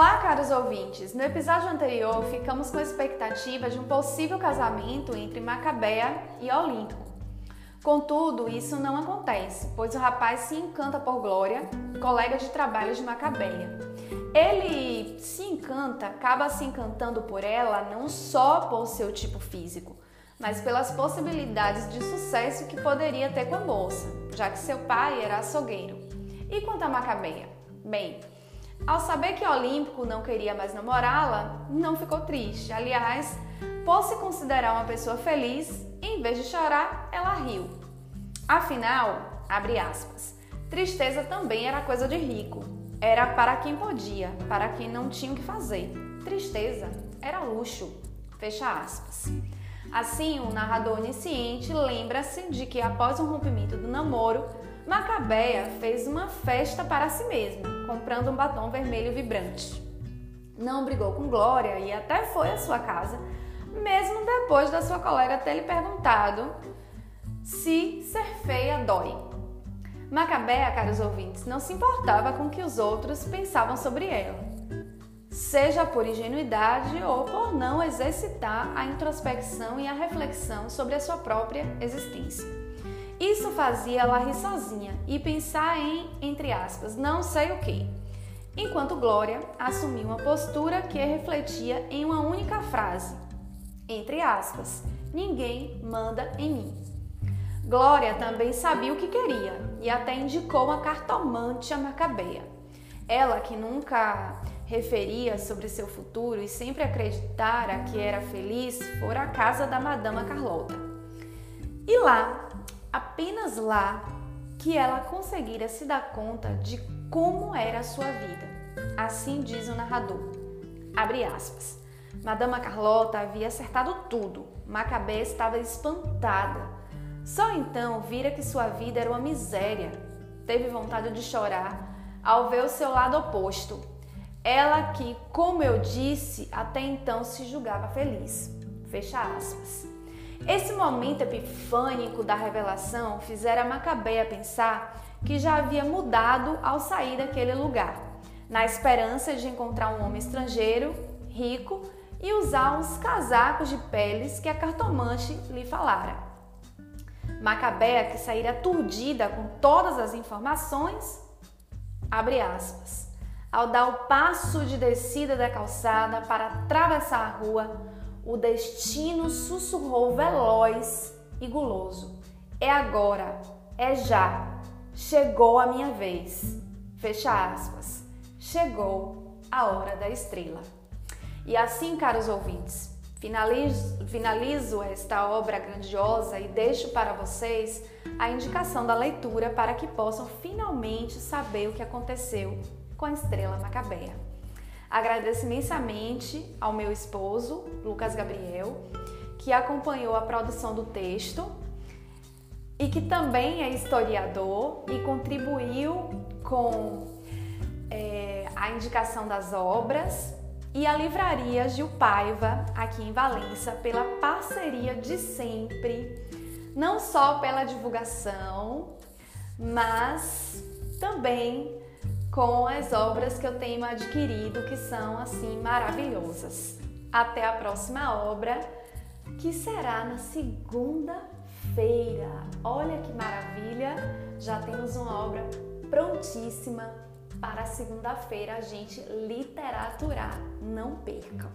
caros ouvintes, no episódio anterior ficamos com a expectativa de um possível casamento entre Macabea e Olímpico. Contudo, isso não acontece, pois o rapaz se encanta por Glória, colega de trabalho de Macabeia. Ele se encanta, acaba se encantando por ela não só por seu tipo físico, mas pelas possibilidades de sucesso que poderia ter com a moça, já que seu pai era açougueiro. E quanto a Macabeia? Bem, ao saber que Olímpico não queria mais namorá-la, não ficou triste. Aliás, por se considerar uma pessoa feliz, em vez de chorar, ela riu. Afinal, abre aspas, tristeza também era coisa de rico. Era para quem podia, para quem não tinha o que fazer. Tristeza era luxo. Fecha aspas. Assim, o narrador onisciente lembra-se de que após o rompimento do namoro, Macabeia fez uma festa para si mesma, comprando um batom vermelho vibrante. Não brigou com Glória e até foi à sua casa, mesmo depois da sua colega ter lhe perguntado se ser feia dói. Macabeia, caros ouvintes, não se importava com o que os outros pensavam sobre ela, seja por ingenuidade ou por não exercitar a introspecção e a reflexão sobre a sua própria existência. Isso fazia ela rir sozinha e pensar em, entre aspas, não sei o que. Enquanto Glória assumia uma postura que refletia em uma única frase, entre aspas, ninguém manda em mim. Glória também sabia o que queria e até indicou uma cartomante a Macabeia. Ela, que nunca referia sobre seu futuro e sempre acreditara que era feliz, fora à casa da Madama Carlota. E lá, apenas lá, que ela conseguira se dar conta de como era a sua vida. Assim diz o narrador. Abre aspas. Madama Carlota havia acertado tudo. Macabé estava espantada só então vira que sua vida era uma miséria. Teve vontade de chorar ao ver o seu lado oposto. Ela que, como eu disse, até então se julgava feliz. Fecha aspas. Esse momento epifânico da revelação fizera Macabeia pensar que já havia mudado ao sair daquele lugar, na esperança de encontrar um homem estrangeiro, rico e usar os casacos de peles que a cartomante lhe falara. Macabea, que saíra aturdida com todas as informações, abre aspas. Ao dar o passo de descida da calçada para atravessar a rua, o destino sussurrou veloz e guloso: É agora, é já, chegou a minha vez. Fecha aspas. Chegou a hora da estrela. E assim, caros ouvintes, Finalizo, finalizo esta obra grandiosa e deixo para vocês a indicação da leitura para que possam finalmente saber o que aconteceu com a estrela Macabeia. Agradeço imensamente ao meu esposo, Lucas Gabriel, que acompanhou a produção do texto e que também é historiador e contribuiu com é, a indicação das obras e a Livraria Gil Paiva, aqui em Valença, pela parceria de sempre, não só pela divulgação, mas também com as obras que eu tenho adquirido, que são assim maravilhosas. Até a próxima obra, que será na segunda-feira. Olha que maravilha! Já temos uma obra prontíssima para segunda-feira a gente literaturar. Não percam!